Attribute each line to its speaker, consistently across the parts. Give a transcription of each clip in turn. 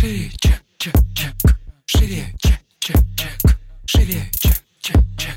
Speaker 1: Шире, чек, чек, чек. Шире, чек, чек, чек. Шире, чек, чек, чек.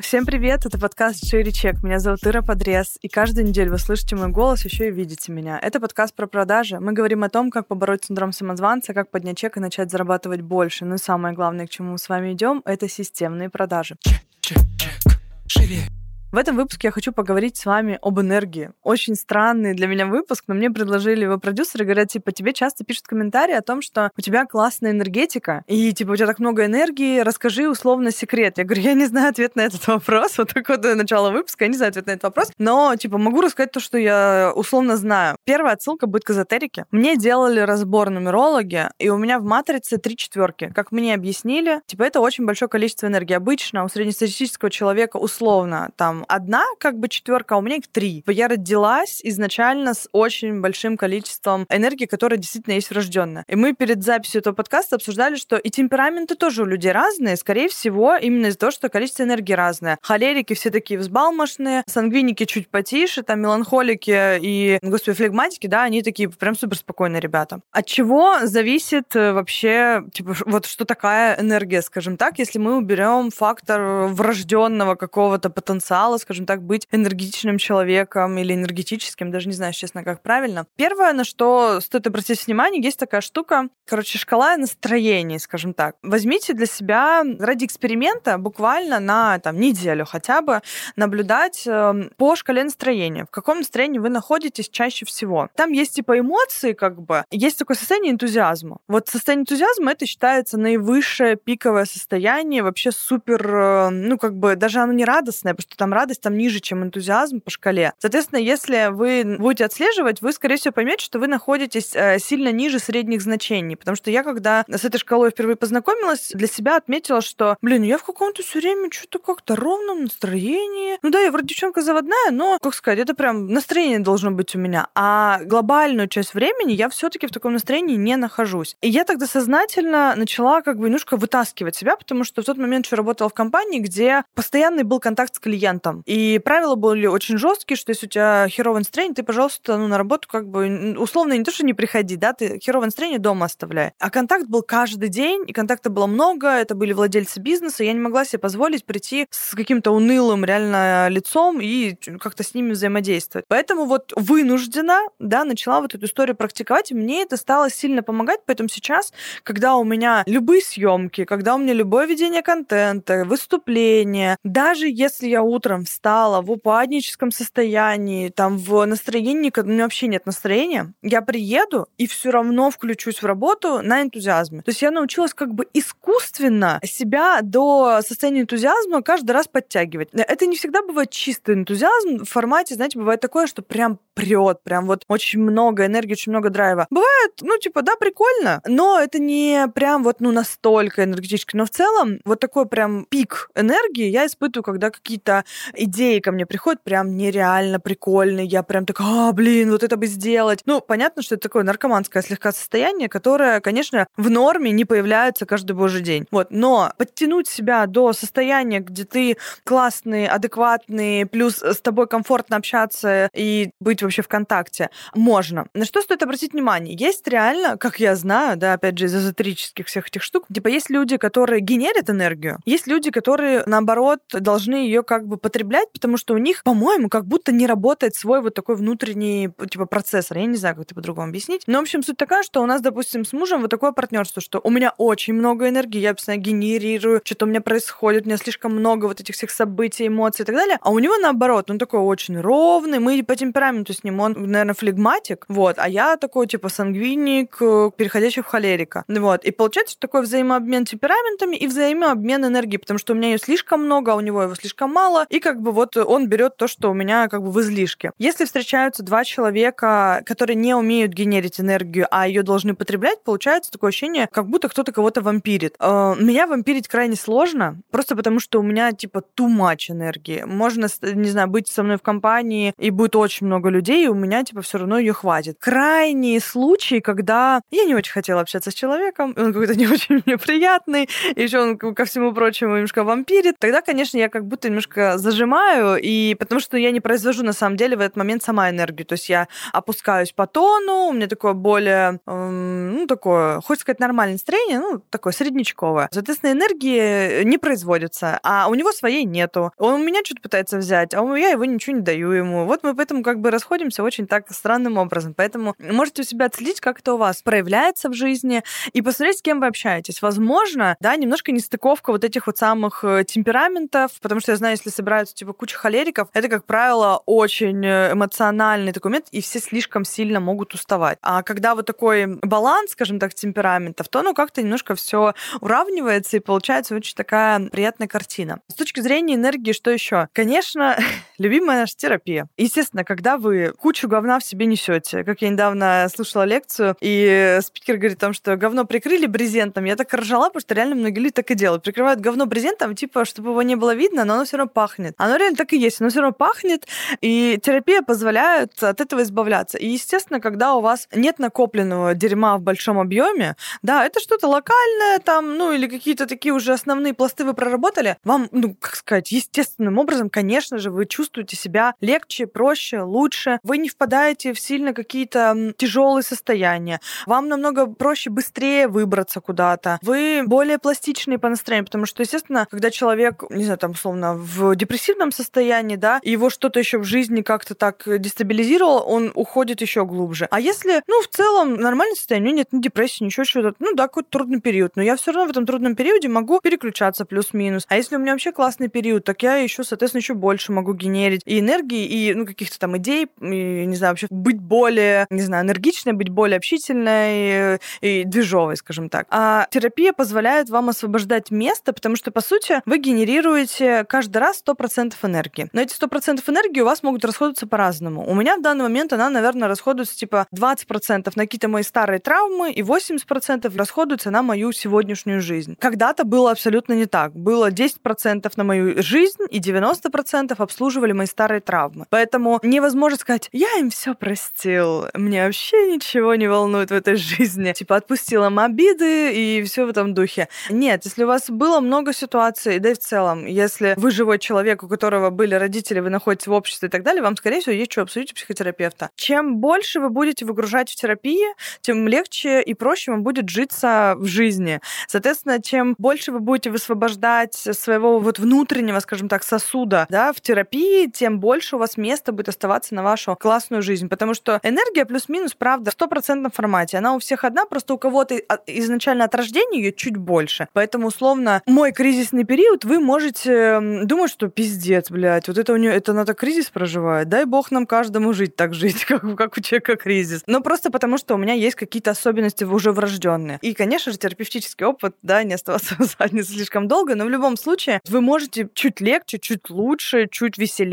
Speaker 2: Всем привет, это подкаст «Шире чек». Меня зовут Ира Подрез, и каждую неделю вы слышите мой голос, еще и видите меня. Это подкаст про продажи. Мы говорим о том, как побороть синдром самозванца, как поднять чек и начать зарабатывать больше. Ну и самое главное, к чему мы с вами идем, это системные продажи.
Speaker 1: Чек, чек, чек. Шире,
Speaker 2: В этом выпуске я хочу поговорить с вами об энергии. Очень странный для меня выпуск, но мне предложили его продюсеры, говорят, типа, тебе часто пишут комментарии о том, что у тебя классная энергетика, и, типа, у тебя так много энергии, расскажи условно секрет. Я говорю, я не знаю ответ на этот вопрос, вот такое вот начало выпуска, я не знаю ответ на этот вопрос, но, типа, могу рассказать то, что я условно знаю. Первая отсылка будет к эзотерике. Мне делали разбор нумерологи, и у меня в матрице три четверки. Как мне объяснили, типа, это очень большое количество энергии. Обычно у среднестатистического человека условно там одна как бы четверка, а у меня их три. Я родилась изначально с очень большим количеством энергии, которая действительно есть врожденная. И мы перед записью этого подкаста обсуждали, что и темпераменты тоже у людей разные, скорее всего, именно из-за того, что количество энергии разное. Холерики все такие взбалмошные, сангвиники чуть потише, там меланхолики и, господи, флегматики, да, они такие прям супер спокойные ребята. От чего зависит э, вообще, типа, вот что такая энергия, скажем так, если мы уберем фактор врожденного какого-то потенциала, скажем так, быть энергетичным человеком или энергетическим, даже не знаю, честно, как правильно. Первое, на что стоит обратить внимание, есть такая штука, короче, шкала настроений, скажем так. Возьмите для себя ради эксперимента буквально на там, неделю хотя бы наблюдать э, по шкале настроения. В каком настроении вы находитесь чаще всего. Там есть типа эмоции, как бы. Есть такое состояние энтузиазма. Вот состояние энтузиазма это считается наивысшее пиковое состояние, вообще супер, э, ну как бы даже оно не радостное, потому что там радость там ниже, чем энтузиазм по шкале. Соответственно, если вы будете отслеживать, вы, скорее всего, поймете, что вы находитесь э, сильно ниже средних значений. Потому что я, когда с этой шкалой впервые познакомилась, для себя отметила, что, блин, я в каком-то все время что-то как-то ровном настроении. Ну да, я вроде девчонка заводная, но, как сказать, это прям настроение должно быть у меня. А глобальную часть времени я все-таки в таком настроении не нахожусь. И я тогда сознательно начала как бы немножко вытаскивать себя, потому что в тот момент еще работала в компании, где постоянный был контакт с клиентом. И правила были очень жесткие, что если у тебя херовое настроение, ты, пожалуйста, ну, на работу как бы условно не то, что не приходи, да, ты херовое настроение дома оставляй. А контакт был каждый день, и контакта было много, это были владельцы бизнеса, я не могла себе позволить прийти с каким-то унылым реально лицом и как-то с ними взаимодействовать. Поэтому вот вынуждена, да, начала вот эту историю практиковать, и мне это стало сильно помогать, поэтому сейчас, когда у меня любые съемки, когда у меня любое ведение контента, выступления, даже если я утром встала в упадническом состоянии, там в настроении, у меня вообще нет настроения, я приеду и все равно включусь в работу на энтузиазме. То есть я научилась как бы искусственно себя до состояния энтузиазма каждый раз подтягивать. Это не всегда бывает чистый энтузиазм. В формате, знаете, бывает такое, что прям прет, прям вот очень много энергии, очень много драйва. Бывает, ну, типа, да, прикольно, но это не прям вот, ну, настолько энергетически. Но в целом вот такой прям пик энергии я испытываю, когда какие-то идеи ко мне приходят прям нереально прикольные. Я прям так, а, блин, вот это бы сделать. Ну, понятно, что это такое наркоманское слегка состояние, которое, конечно, в норме не появляется каждый божий день. Вот, но подтянуть себя до состояния, где ты классный, адекватный, плюс с тобой комфортно общаться и быть вообще в контакте, можно. На что стоит обратить внимание? Есть реально, как я знаю, да, опять же, из эзотерических всех этих штук, типа есть люди, которые генерят энергию, есть люди, которые, наоборот, должны ее как бы потреблять, потому что у них, по-моему, как будто не работает свой вот такой внутренний, типа, процессор. Я не знаю, как это по-другому объяснить. Но, в общем, суть такая, что у нас, допустим, с мужем вот такое партнерство, что у меня очень много энергии, я постоянно генерирую, что-то у меня происходит, у меня слишком много вот этих всех событий, эмоций и так далее. А у него, наоборот, он такой очень ровный, мы по темпераменту с ним, он, наверное, флегматик, вот, а я такой, типа, сангвиник, э, переходящий в холерика. Вот. И получается такой взаимообмен темпераментами и взаимообмен энергией, потому что у меня ее слишком много, а у него его слишком мало, и как бы вот он берет то, что у меня как бы в излишке. Если встречаются два человека, которые не умеют генерить энергию, а ее должны потреблять, получается такое ощущение, как будто кто-то кого-то вампирит. Э, Меня вампирить крайне сложно, просто потому что у меня типа too much энергии. Можно, не знаю, быть со мной в компании, и будет очень много людей, и у меня типа все равно ее хватит. Крайние случаи, когда я не очень хотела общаться с человеком, он какой-то не очень мне приятный, еще он ко всему прочему немножко вампирит, тогда, конечно, я как будто немножко зажимаю, и потому что я не произвожу на самом деле в этот момент сама энергию. То есть я опускаюсь по тону, у меня такое более, эм, ну, такое, хочется сказать, нормальное настроение, ну, такое среднечковое. Соответственно, энергии не производится, а у него своей нету. Он у меня что-то пытается взять, а я его ничего не даю ему. Вот мы поэтому как бы расходимся очень так странным образом. Поэтому можете у себя отследить, как это у вас проявляется в жизни, и посмотреть, с кем вы общаетесь. Возможно, да, немножко нестыковка вот этих вот самых э, темпераментов, потому что я знаю, если собираются типа куча холериков, это, как правило, очень э, эмоциональный момент, и все слишком сильно могут уставать. А когда вот такой баланс, скажем так, темпераментов, то ну как-то немножко все уравнивается, и получается очень такая приятная картина. С точки зрения энергии, что еще? Конечно, любимая наша терапия. Естественно, когда вы кучу говна в себе несете, как я недавно слушала лекцию, и спикер говорит о том, что говно прикрыли брезентом, я так ржала, потому что реально многие люди так и делают. Прикрывают говно брезентом, типа, чтобы его не было видно, но оно все равно пахнет. Оно реально так и есть, оно все равно пахнет, и терапия позволяет от этого избавляться. И, естественно, когда у вас нет накопленного дерьма в большом объеме, да, это что-то локальное там, ну, или какие-то такие уже основные пласты вы проработали, вам, ну, как сказать, естественным образом, конечно же, вы чувствуете себя легче, проще, лучше. Вы не впадаете в сильно какие-то тяжелые состояния. Вам намного проще быстрее выбраться куда-то. Вы более пластичные по настроению, потому что, естественно, когда человек, не знаю, там, условно, в депрессивном состоянии, да, его что-то еще в жизни как-то так дестабилизировало, он уходит еще глубже. А если, ну, в целом, нормальное состояние, нет ни депрессии, ничего чего-то, ну, да, какой-то трудный период, но я все равно в этом трудном периоде могу переключаться плюс-минус. А если у меня вообще классный период, так я еще, соответственно, еще больше могу генерить и энергии, и, ну, каких-то там идей, и, не знаю, вообще быть более, не знаю, энергичной, быть более общительной и, и движовой, скажем так. А терапия позволяет вам освобождать место, потому что, по сути, вы генерируете каждый раз 100% энергии. Но эти 100% энергии у вас могут расходоваться по-разному. У меня в данный момент она, наверное, расходуется типа 20% на какие-то мои старые травмы и 80% расходуется на мою сегодняшнюю жизнь. Когда-то было абсолютно не так. Было 10% на мою жизнь и 90% обслуживали мои старые травмы. Поэтому невозможно сказать, я им все простил, мне вообще ничего не волнует в этой жизни. Типа отпустила им обиды и все в этом духе. Нет, если у вас было много ситуаций, да и в целом, если вы живой человек, у которого были родители, вы находитесь в обществе и так далее, вам, скорее всего, есть что обсудить у психотерапевта. Чем больше вы будете выгружать в терапии, тем легче и проще вам будет житься в жизни. Соответственно, чем больше вы будете высвобождать своего вот внутреннего, скажем так, сосуда да, в терапии, тем больше у вас места будет оставаться на вашу классную жизнь. Потому что энергия плюс-минус, правда, в стопроцентном формате. Она у всех одна, просто у кого-то изначально от рождения ее чуть больше. Поэтому, условно, мой кризисный период, вы можете думать, что пиздец, блядь, вот это у нее, это так кризис проживает. Дай бог нам каждому жить так жить, как, как у человека кризис. Но просто потому, что у меня есть какие-то особенности уже врожденные. И, конечно же, терапевтический опыт, да, не оставаться в заднице слишком долго, но в любом случае вы можете чуть легче, чуть лучше, чуть веселее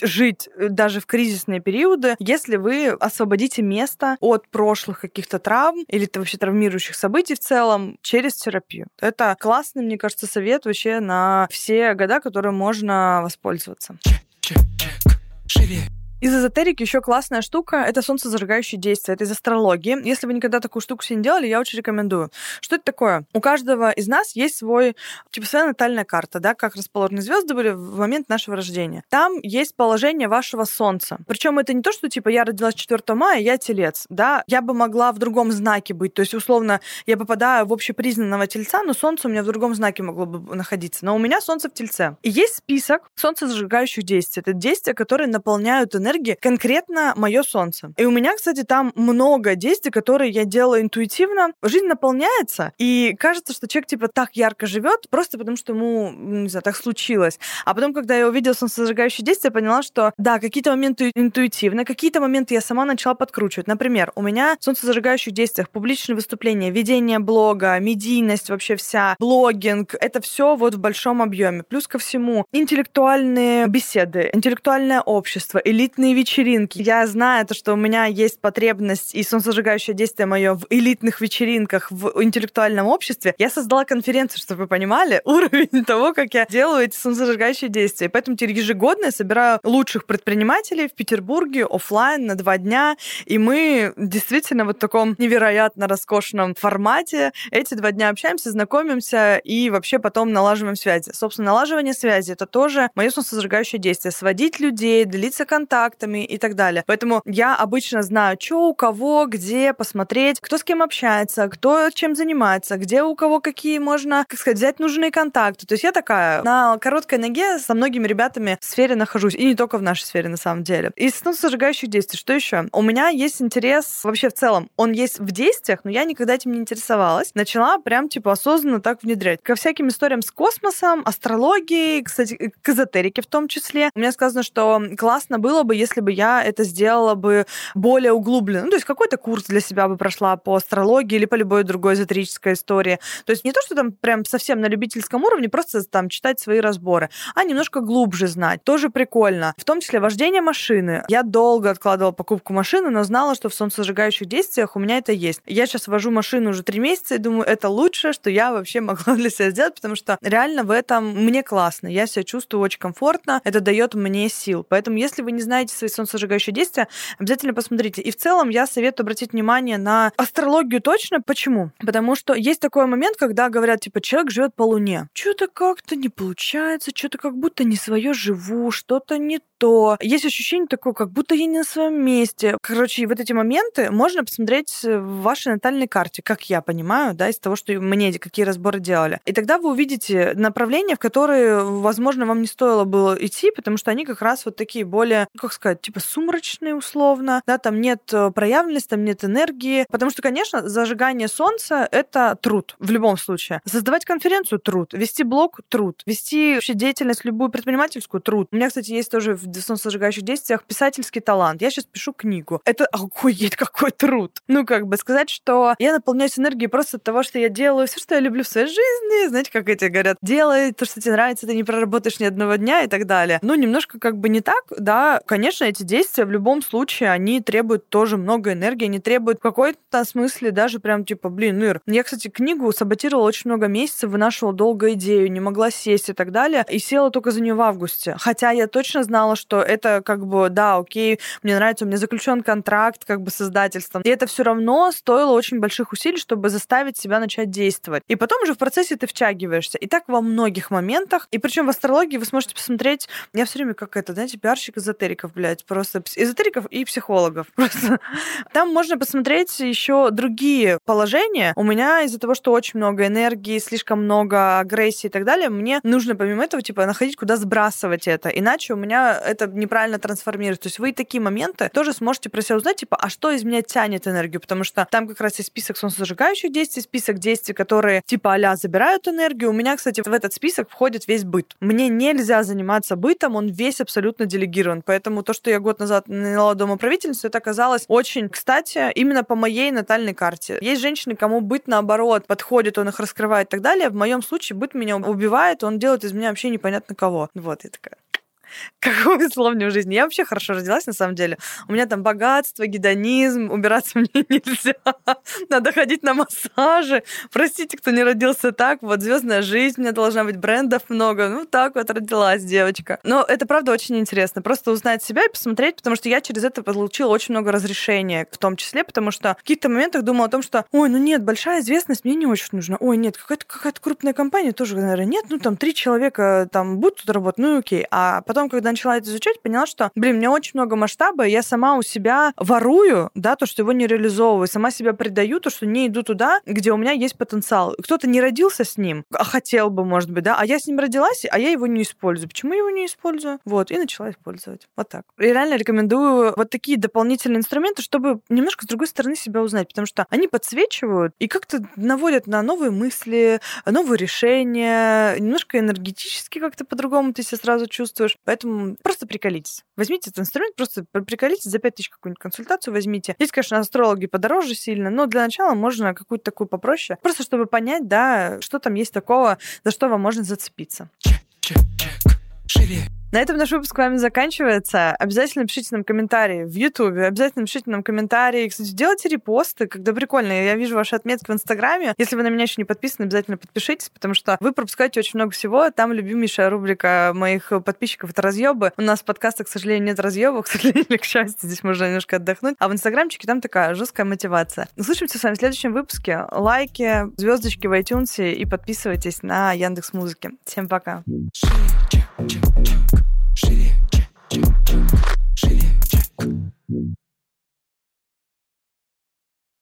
Speaker 2: жить э, даже в кризисные периоды, если вы освободите место от прошлых каких-то травм или вообще травмирующих событий в целом через терапию. Это классный, мне кажется, совет вообще на все года, которые можно воспользоваться.
Speaker 1: Чек, чек, живее.
Speaker 2: Из эзотерики еще классная штука — это солнцезажигающее действие. Это из астрологии. Если вы никогда такую штуку себе не делали, я очень рекомендую. Что это такое? У каждого из нас есть свой, типа, своя натальная карта, да, как расположены звезды были в момент нашего рождения. Там есть положение вашего солнца. Причем это не то, что, типа, я родилась 4 мая, я телец, да. Я бы могла в другом знаке быть. То есть, условно, я попадаю в общепризнанного тельца, но солнце у меня в другом знаке могло бы находиться. Но у меня солнце в тельце. И есть список солнцезажигающих действий. Это действия, которые наполняют энергией энергии конкретно мое солнце. И у меня, кстати, там много действий, которые я делаю интуитивно. Жизнь наполняется, и кажется, что человек типа так ярко живет, просто потому что ему, не знаю, так случилось. А потом, когда я увидела солнцезажигающие действия, я поняла, что да, какие-то моменты интуитивно, какие-то моменты я сама начала подкручивать. Например, у меня в солнцезажигающих действиях публичные выступления, ведение блога, медийность вообще вся, блогинг, это все вот в большом объеме. Плюс ко всему интеллектуальные беседы, интеллектуальное общество, элит элитные вечеринки. Я знаю то, что у меня есть потребность и солнцезажигающее действие мое в элитных вечеринках в интеллектуальном обществе. Я создала конференцию, чтобы вы понимали уровень того, как я делаю эти солнцезажигающие действия. Поэтому теперь ежегодно я собираю лучших предпринимателей в Петербурге офлайн на два дня, и мы действительно вот в таком невероятно роскошном формате эти два дня общаемся, знакомимся и вообще потом налаживаем связи. Собственно, налаживание связи — это тоже мое солнцезажигающее действие. Сводить людей, делиться контактами и так далее. Поэтому я обычно знаю, что у кого, где посмотреть, кто с кем общается, кто чем занимается, где у кого какие можно, как сказать, взять нужные контакты. То есть я такая на короткой ноге со многими ребятами в сфере нахожусь. И не только в нашей сфере, на самом деле. Из солнцезажигающих действий, что еще? У меня есть интерес вообще в целом. Он есть в действиях, но я никогда этим не интересовалась. Начала прям, типа, осознанно так внедрять. Ко всяким историям с космосом, астрологией, кстати, к эзотерике в том числе. У меня сказано, что классно было бы, если бы я это сделала бы более углубленно. Ну, то есть какой-то курс для себя бы прошла по астрологии или по любой другой эзотерической истории. То есть не то, что там прям совсем на любительском уровне, просто там читать свои разборы, а немножко глубже знать. Тоже прикольно. В том числе вождение машины. Я долго откладывала покупку машины, но знала, что в солнцезажигающих действиях у меня это есть. Я сейчас вожу машину уже три месяца и думаю, это лучшее, что я вообще могла для себя сделать, потому что реально в этом мне классно. Я себя чувствую очень комфортно. Это дает мне сил. Поэтому, если вы не знаете свои солнцезажигающие действия, обязательно посмотрите. И в целом я советую обратить внимание на астрологию точно. Почему? Потому что есть такой момент, когда говорят, типа, человек живет по Луне. Что-то как-то не получается, что-то как будто не свое живу, что-то не то. Есть ощущение такое, как будто я не на своем месте. Короче, вот эти моменты можно посмотреть в вашей натальной карте, как я понимаю, да, из того, что мне какие разборы делали. И тогда вы увидите направления, в которые, возможно, вам не стоило было идти, потому что они как раз вот такие более, как сказать, типа сумрачные условно, да, там нет э, проявленности, там нет энергии. Потому что, конечно, зажигание солнца — это труд в любом случае. Создавать конференцию — труд. Вести блог — труд. Вести вообще деятельность любую предпринимательскую — труд. У меня, кстати, есть тоже в солнцезажигающих действиях писательский талант. Я сейчас пишу книгу. Это охуеть какой труд. Ну, как бы сказать, что я наполняюсь энергией просто от того, что я делаю все, что я люблю в своей жизни. Знаете, как эти говорят, делай то, что тебе нравится, ты не проработаешь ни одного дня и так далее. Ну, немножко как бы не так, да. Конечно, эти действия в любом случае, они требуют тоже много энергии, они требуют в какой-то смысле даже прям типа, блин, Ир, я, кстати, книгу саботировала очень много месяцев, вынашивала долго идею, не могла сесть и так далее, и села только за нее в августе. Хотя я точно знала, что это как бы, да, окей, мне нравится, у меня заключен контракт как бы с издательством. И это все равно стоило очень больших усилий, чтобы заставить себя начать действовать. И потом уже в процессе ты втягиваешься. И так во многих моментах. И причем в астрологии вы сможете посмотреть, я все время как это, знаете, пиарщик эзотериков, блядь, просто эзотериков и психологов. Просто. Там можно посмотреть еще другие положения. У меня из-за того, что очень много энергии, слишком много агрессии и так далее, мне нужно помимо этого, типа, находить, куда сбрасывать это. Иначе у меня это неправильно трансформируется. То есть вы такие моменты тоже сможете про себя узнать, типа, а что из меня тянет энергию? Потому что там как раз есть список солнцезажигающих действий, список действий, которые типа а забирают энергию. У меня, кстати, в этот список входит весь быт. Мне нельзя заниматься бытом, он весь абсолютно делегирован. Поэтому то, что я год назад наняла домоправительницу, это оказалось очень, кстати, именно по моей натальной карте. Есть женщины, кому быт наоборот подходит, он их раскрывает и так далее. В моем случае быт меня убивает, он делает из меня вообще непонятно кого. Вот, я такая какого весло в жизни. Я вообще хорошо родилась, на самом деле. У меня там богатство, гедонизм, убираться мне нельзя. Надо ходить на массажи. Простите, кто не родился так. Вот звездная жизнь, у меня должна быть брендов много. Ну, так вот родилась девочка. Но это, правда, очень интересно. Просто узнать себя и посмотреть, потому что я через это получила очень много разрешения, в том числе, потому что в каких-то моментах думала о том, что, ой, ну нет, большая известность мне не очень нужна. Ой, нет, какая-то какая крупная компания тоже, наверное, нет. Ну, там три человека там будут тут работать, ну, окей. А потом, когда начала это изучать, поняла, что, блин, у меня очень много масштаба, я сама у себя ворую, да, то, что его не реализовываю, сама себя предаю, то, что не иду туда, где у меня есть потенциал. Кто-то не родился с ним, а хотел бы, может быть, да, а я с ним родилась, а я его не использую. Почему я его не использую? Вот, и начала использовать. Вот так. И реально рекомендую вот такие дополнительные инструменты, чтобы немножко с другой стороны себя узнать, потому что они подсвечивают и как-то наводят на новые мысли, новые решения, немножко энергетически как-то по-другому ты себя сразу чувствуешь. Поэтому просто приколитесь. Возьмите этот инструмент, просто приколитесь, за 5000 какую-нибудь консультацию возьмите. Здесь, конечно, астрологи подороже сильно, но для начала можно какую-то такую попроще, просто чтобы понять, да, что там есть такого, за что вам можно зацепиться.
Speaker 1: Чек, чек, чек. Шире.
Speaker 2: На этом наш выпуск с вами заканчивается. Обязательно пишите нам комментарии в YouTube, обязательно пишите нам комментарии. Кстати, делайте репосты, когда прикольно. Я вижу ваши отметки в Инстаграме. Если вы на меня еще не подписаны, обязательно подпишитесь, потому что вы пропускаете очень много всего. Там любимейшая рубрика моих подписчиков — это разъебы. У нас в подкастах, к сожалению, нет разъебов, к сожалению, к счастью, здесь можно немножко отдохнуть. А в Инстаграмчике там такая жесткая мотивация. Услышимся с вами в следующем выпуске. Лайки, звездочки в iTunes и подписывайтесь на Яндекс Музыки. Всем пока.
Speaker 1: Шире, чек, чек, чек.